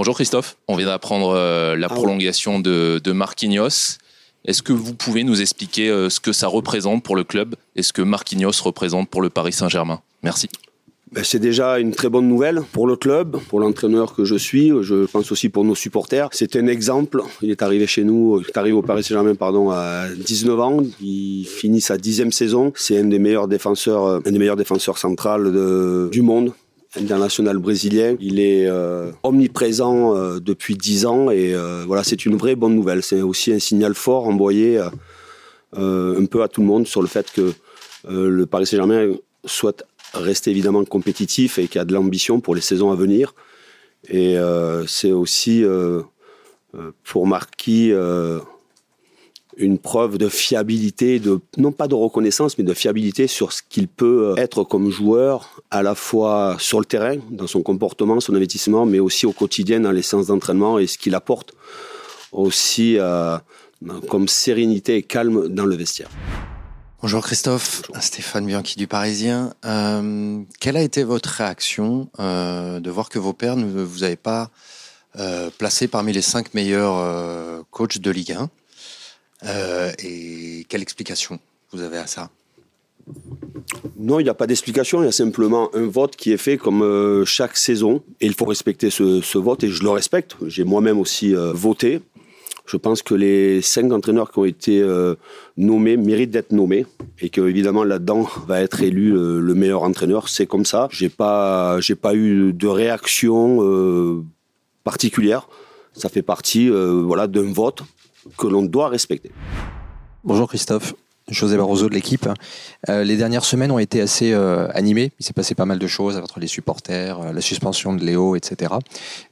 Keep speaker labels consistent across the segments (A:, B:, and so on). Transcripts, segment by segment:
A: Bonjour Christophe, on vient d'apprendre euh, la
B: Ah
A: prolongation de, de Marquinhos. Est-ce que vous pouvez nous expliquer euh, ce que ça représente pour le club et ce que Marquinhos représente pour le Paris Saint-Germain? Merci.
B: Ben, c'est déjà une très bonne nouvelle pour le club, pour l'entraîneur que je suis, je pense aussi pour nos supporters. C'est un exemple. Il est arrivé chez nous, il est arrivé au Paris Saint-Germain pardon à 19 ans. Il finit sa dixième saison. C'est un des meilleurs défenseurs, euh, un des meilleurs défenseurs centrales de- du monde international brésilien. Il est euh, omniprésent euh, depuis 10 ans et euh, voilà, c'est une vraie bonne nouvelle. C'est aussi un signal fort envoyé euh, euh, un peu à tout le monde sur le fait que euh, le Paris Saint-Germain souhaite rester évidemment compétitif et qu'il a de l'ambition pour les saisons à venir. Et c'est aussi pour Marquis une preuve de fiabilité, de, non pas de reconnaissance, mais de fiabilité sur ce qu'il peut être comme joueur, à la fois sur le terrain, dans son comportement, son investissement, mais aussi au quotidien dans les séances d'entraînement et ce qu'il apporte aussi euh, comme sérénité et calme dans le vestiaire.
C: Bonjour Christophe, Stéphane Bianchi du Parisien. Euh, quelle a été votre réaction euh, de voir que vos pairs ne vous avaient pas euh, placé parmi les cinq meilleurs euh, coachs de Ligue 1 Euh, Et quelle explication vous avez à ça?
B: Non, il n'y a pas d'explication, il y a simplement un vote qui est fait comme euh, chaque saison. Et il faut respecter ce, vote, et je le respecte. J'ai moi-même aussi euh, voté. Je pense que les cinq entraîneurs qui ont été nommés méritent d'être nommés et que évidemment là-dedans va être élu le meilleur entraîneur. C'est comme ça. J'ai pas, pas eu de réaction particulière. Ça fait partie, voilà, d'un vote que l'on doit respecter.
D: Bonjour Christophe, José Barroso de l'équipe. Euh, les dernières semaines ont été assez euh, animées. Il s'est passé pas mal de choses entre les supporters, euh, la suspension de Léo, etc.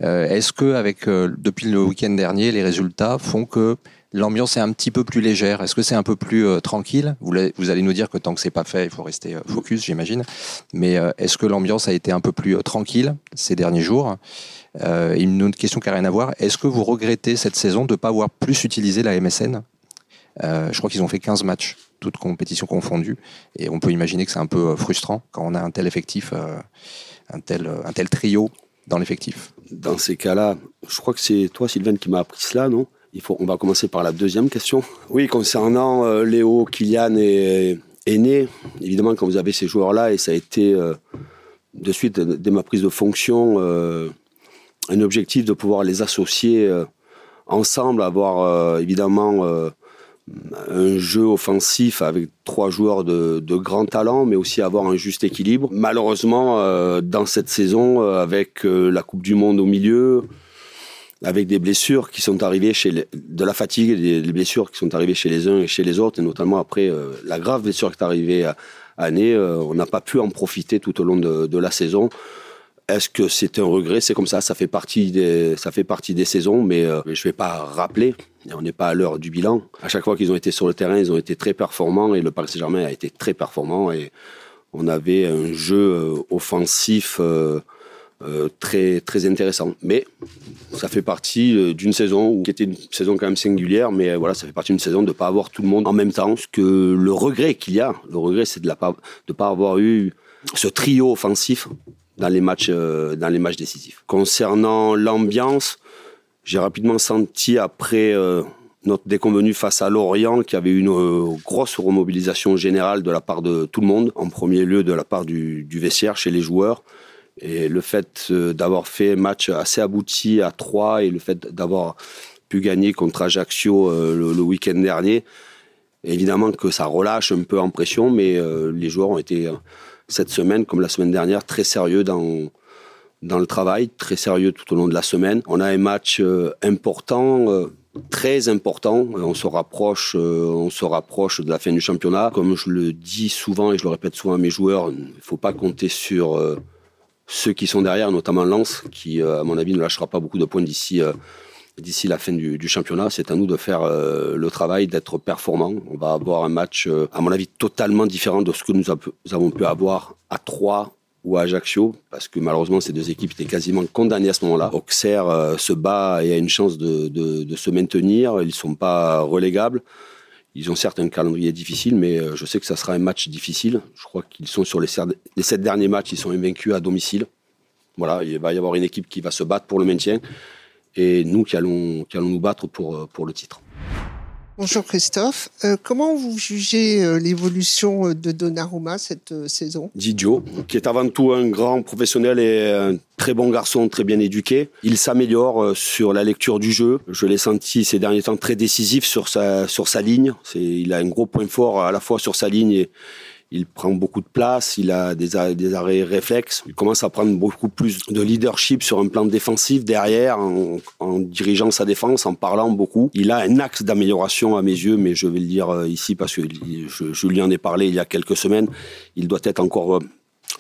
D: Est-ce que avec depuis le week-end dernier, les résultats font que l'ambiance est un petit peu plus légère? Est-ce que c'est un peu plus tranquille? Vous, vous allez nous dire que tant que c'est pas fait, il faut rester focus, j'imagine. Mais est-ce que l'ambiance a été un peu plus tranquille ces derniers jours? Euh, Une autre question qui n'a rien à voir. Est-ce que vous regrettez cette saison de ne pas avoir plus utilisé la MSN euh, je crois qu'ils ont fait 15 matchs, toutes compétitions confondues. Et on peut imaginer que c'est un peu euh, frustrant quand on a un tel effectif, euh, un, tel, un tel trio dans l'effectif.
B: Dans ces cas-là, je crois que c'est toi, Sylvain, qui m'a appris cela, non? Il faut, On va commencer par la deuxième question. Oui, concernant euh, Léo, Kylian et, et Né, évidemment, quand vous avez ces joueurs-là, et ça a été euh, de suite, dès ma prise de fonction, euh, un objectif de pouvoir les associer euh, ensemble, avoir euh, évidemment euh, un jeu offensif avec trois joueurs de, de grand talent, mais aussi avoir un juste équilibre. Malheureusement, dans cette saison, avec la Coupe du Monde au milieu, avec des blessures qui sont arrivées chez les, de la fatigue, des, des blessures qui sont arrivées chez les uns et chez les autres, et notamment après la grave blessure qui est arrivée à, à on n'a pas pu en profiter tout au long de la saison. Est-ce que c'est un regret? C'est comme ça, ça fait partie des, ça fait partie des saisons, mais euh, je ne vais pas rappeler. On n'est pas à l'heure du bilan. À chaque fois qu'ils ont été sur le terrain, ils ont été très performants et le Paris Saint-Germain a été très performant et on avait un jeu euh, offensif euh, très très intéressant. Mais ça fait partie d'une saison qui était une saison quand même singulière, mais voilà, ça fait partie d'une saison de ne pas avoir tout le monde en même temps. Ce que le regret qu'il y a, le regret, c'est de ne pas avoir eu ce trio offensif dans les matchs, euh, dans les matchs décisifs. Concernant l'ambiance, j'ai rapidement senti après euh, notre déconvenu face à Lorient qu'il y avait une euh, grosse remobilisation générale de la part de tout le monde, en premier lieu de la part du, du chez les joueurs. Et le fait d'avoir fait un match assez abouti à 3 et le fait d'avoir pu gagner contre Ajaccio le, week-end dernier, évidemment que ça relâche un peu en pression, mais les joueurs ont été cette semaine, comme la semaine dernière, très sérieux dans, dans le travail, très sérieux tout au long de la semaine. On a un match euh, important, euh, très important. Euh, On se rapproche, on se rapproche de la fin du championnat. Comme je le dis souvent et je le répète souvent à mes joueurs, il ne faut pas compter sur ceux qui sont derrière, notamment Lens, qui, à mon avis, ne lâchera pas beaucoup de points d'ici. D'ici la fin du, championnat, c'est à nous de faire euh, le travail, d'être performants. On va avoir un match, euh, à mon avis, totalement différent de ce que nous, avons pu avoir à Troyes ou à Ajaccio, parce que malheureusement, ces deux équipes étaient quasiment condamnées à ce moment-là. Auxerre euh, se bat et a une chance de, se maintenir. Ils sont pas relégables. Ils ont certes un calendrier difficile, mais je sais que ça sera un match difficile. Je crois qu'ils sont sur les, les sept derniers matchs, ils sont invaincus à domicile. Voilà, il va y avoir une équipe qui va se battre pour le maintien. Et nous qui allons, qui allons nous battre pour, pour le titre.
E: Bonjour Christophe. Euh, comment vous jugez euh, l'évolution de Donnarumma cette euh, saison?
B: Didio, qui est avant tout un grand professionnel et un très bon garçon, très bien éduqué. Il s'améliore sur la lecture du jeu. Je l'ai senti ces derniers temps très décisif sur sa, sur sa ligne. Il a un gros point fort à la fois sur sa ligne et, il prend beaucoup de place, il a des, arrêts réflexes, il commence à prendre beaucoup plus de leadership sur un plan défensif derrière, en, dirigeant sa défense, en parlant beaucoup. Il a un axe d'amélioration à mes yeux, mais je vais le dire euh, ici parce que je, lui en ai parlé il y a quelques semaines, il doit être encore euh,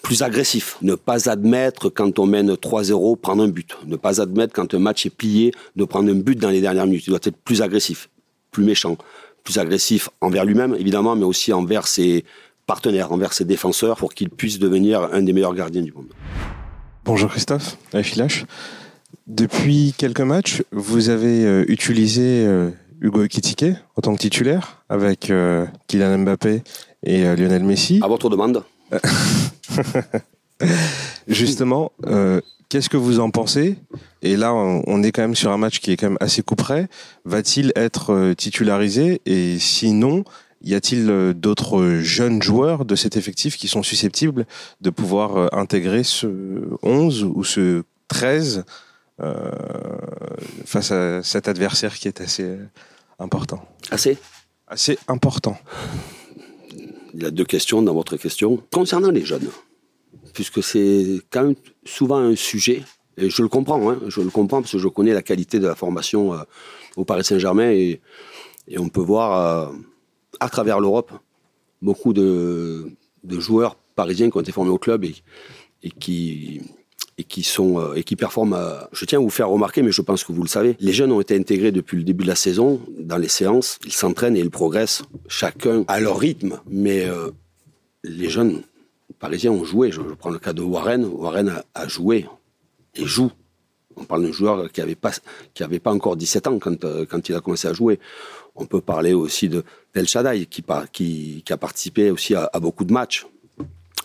B: plus agressif. Ne pas admettre quand on mène 3-0, prendre un but. Ne pas admettre quand un match est plié, de prendre un but dans les dernières minutes. Il doit être plus agressif, plus méchant, plus agressif envers lui-même, évidemment, mais aussi envers ses partenaire envers ses défenseurs pour qu'il puisse devenir un des meilleurs gardiens du monde.
F: Bonjour Christophe, Filache. Depuis quelques matchs, vous avez euh, utilisé euh, Hugo Ekitike en tant que titulaire avec euh, Kylian Mbappé et Lionel Messi.
B: À votre demande.
F: Justement, qu'est-ce que vous en pensez? Et là, on est quand même sur un match qui est quand même assez couperé. Va-t-il être titularisé? Et sinon, y a-t-il euh, d'autres jeunes joueurs de cet effectif qui sont susceptibles de pouvoir euh, intégrer ce 11 ou ce 13 euh, face à cet adversaire qui est assez important?
B: Assez
F: Assez important.
B: Il y a deux questions dans votre question. Concernant les jeunes, puisque c'est quand même souvent un sujet, et je le comprends, hein, je le comprends parce que je connais la qualité de la formation au Paris Saint-Germain et, et, on peut voir à travers l'Europe beaucoup de, joueurs parisiens qui ont été formés au club et, qui sont euh, et qui performent. Euh, je tiens à vous faire remarquer, mais je pense que vous le savez, les jeunes ont été intégrés depuis le début de la saison dans les séances. Ils s'entraînent et ils progressent, chacun à leur rythme. Mais euh, les jeunes parisiens ont joué. Je, prends le cas de Warren. Warren a, joué et joue. On parle d'un joueur qui n'avait pas pas encore 17 ans quand quand il a commencé à jouer. On peut parler aussi de d'El Shaddai qui, a participé aussi à, beaucoup de matchs.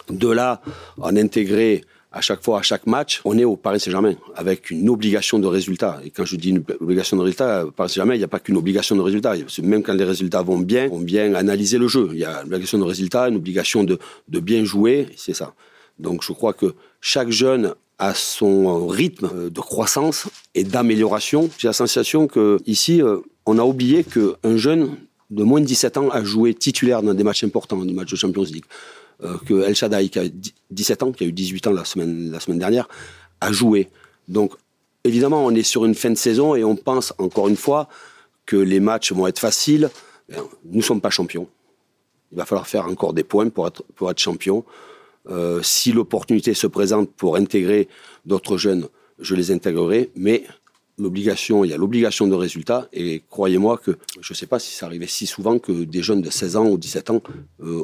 B: De là, en intégrer à chaque fois, à chaque match, on est au Paris Saint-Germain avec une obligation de résultat. Et quand je dis une obligation de résultat, Paris Saint-Germain, il n'y a pas qu'une obligation de résultat. Même quand les résultats vont bien, on vient analyser le jeu. Il y a une obligation de résultat, une obligation de, bien jouer, c'est ça. Donc je crois que chaque jeune a son rythme de croissance et d'amélioration. J'ai la sensation que ici, euh, on a oublié qu'un jeune de moins de 17 ans a joué titulaire dans des matchs importants, des matchs de Champions League. Euh, que El Shaddai, qui a 17 ans, qui a eu 18 ans la semaine, dernière, a joué. Donc, évidemment, on est sur une fin de saison et on pense, encore une fois, que les matchs vont être faciles. Nous ne sommes pas champions. Il va falloir faire encore des points pour être, pour champion. Euh, si l'opportunité se présente pour intégrer d'autres jeunes, je les intégrerai. Mais l'obligation, il y a l'obligation de résultat. Et croyez-moi que je ne sais pas si ça arrivait si souvent que des jeunes de 16 ans ou 17 ans euh,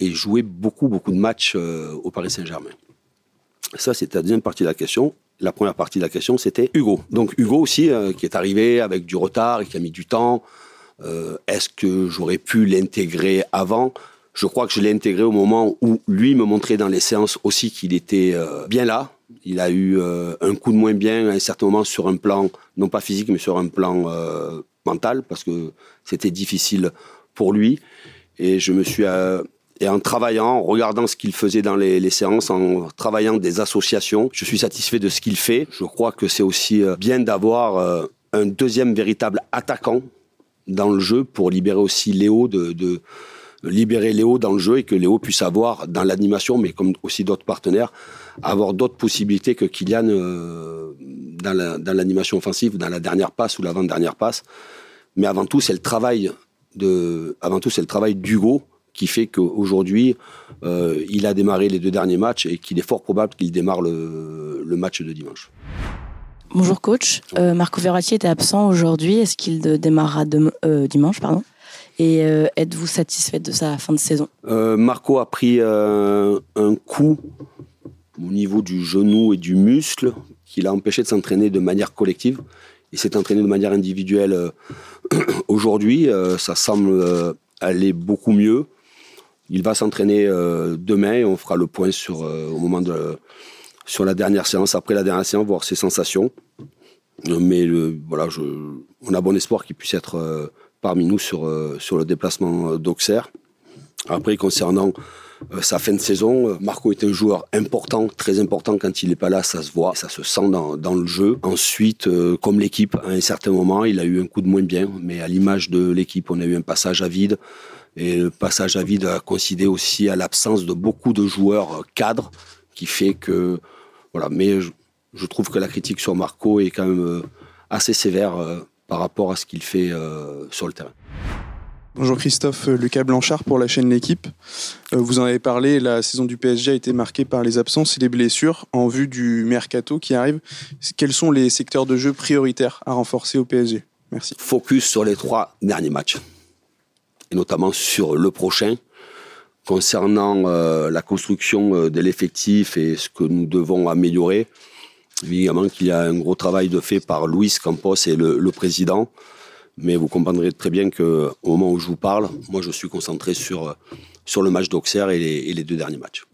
B: aient joué beaucoup, beaucoup de matchs euh, au Paris Saint-Germain. Ça, c'était la deuxième partie de la question. La première partie de la question, c'était Hugo. Donc Hugo aussi, euh, qui est arrivé avec du retard et qui a mis du temps. Est-ce que j'aurais pu l'intégrer avant? Je crois que je l'ai intégré au moment où lui me montrait dans les séances aussi qu'il était bien là, il a eu euh, un coup de moins bien à un certain moment sur un plan, non pas physique, mais sur un plan euh, mental, parce que c'était difficile pour lui. Et je me suis, euh, et en travaillant, en regardant ce qu'il faisait dans les, séances, en travaillant des associations, je suis satisfait de ce qu'il fait. Je crois que c'est aussi bien d'avoir un deuxième véritable attaquant dans le jeu pour libérer aussi Léo de, de libérer Léo dans le jeu et que Léo puisse avoir dans l'animation, mais comme aussi d'autres partenaires, avoir d'autres possibilités que Kylian euh, dans l'animation offensive, dans la dernière passe ou l'avant-dernière passe. Mais avant tout, c'est le travail de, avant tout, c'est le travail d'Hugo qui fait qu'aujourd'hui, euh, il a démarré les deux derniers matchs et qu'il est fort probable qu'il démarre le, match de dimanche.
G: Bonjour coach, euh, Marco Verratti était absent aujourd'hui. Est-ce qu'il démarrera dimanche pardon? Et êtes-vous satisfait de sa fin de saison?
B: Marco a pris un coup au niveau du genou et du muscle qui l'a empêché de s'entraîner de manière collective. Il s'est entraîné de manière individuelle euh, aujourd'hui. Euh, ça semble euh, aller beaucoup mieux. Il va s'entraîner demain et on fera le point sur, au moment de, sur la dernière séance, après la dernière séance, voir ses sensations. Mais voilà, on a bon espoir qu'il puisse être euh, parmi nous sur, euh, sur le déplacement d'Auxerre. Après, concernant euh, sa fin de saison, euh, Marco est un joueur important, très important quand il n'est pas là, ça se voit, ça se sent dans, dans le jeu. Ensuite, euh, comme l'équipe, à un certain moment, il a eu un coup de moins bien, mais à l'image de l'équipe, on a eu un passage à vide. Et le passage à vide a coïncidé aussi à l'absence de beaucoup de joueurs cadres, qui fait que voilà. Mais je trouve que la critique sur Marco est quand même assez sévère par rapport à ce qu'il fait sur le terrain.
H: Bonjour Christophe, Lucas Blanchard pour la chaîne L'équipe. Vous en avez parlé, la saison du PSG a été marquée par les absences et les blessures. En vue du mercato qui arrive, quels sont les secteurs de jeu prioritaires à renforcer au PSG Merci.
B: Focus sur les trois derniers matchs, et notamment sur le prochain. Concernant euh, la construction de l'effectif et ce que nous devons améliorer, évidemment qu'il y a un gros travail de fait par Luis Campos et le, président. Mais vous comprendrez très bien qu'au moment où je vous parle, moi je suis concentré sur, sur le match d'Auxerre et les deux derniers matchs.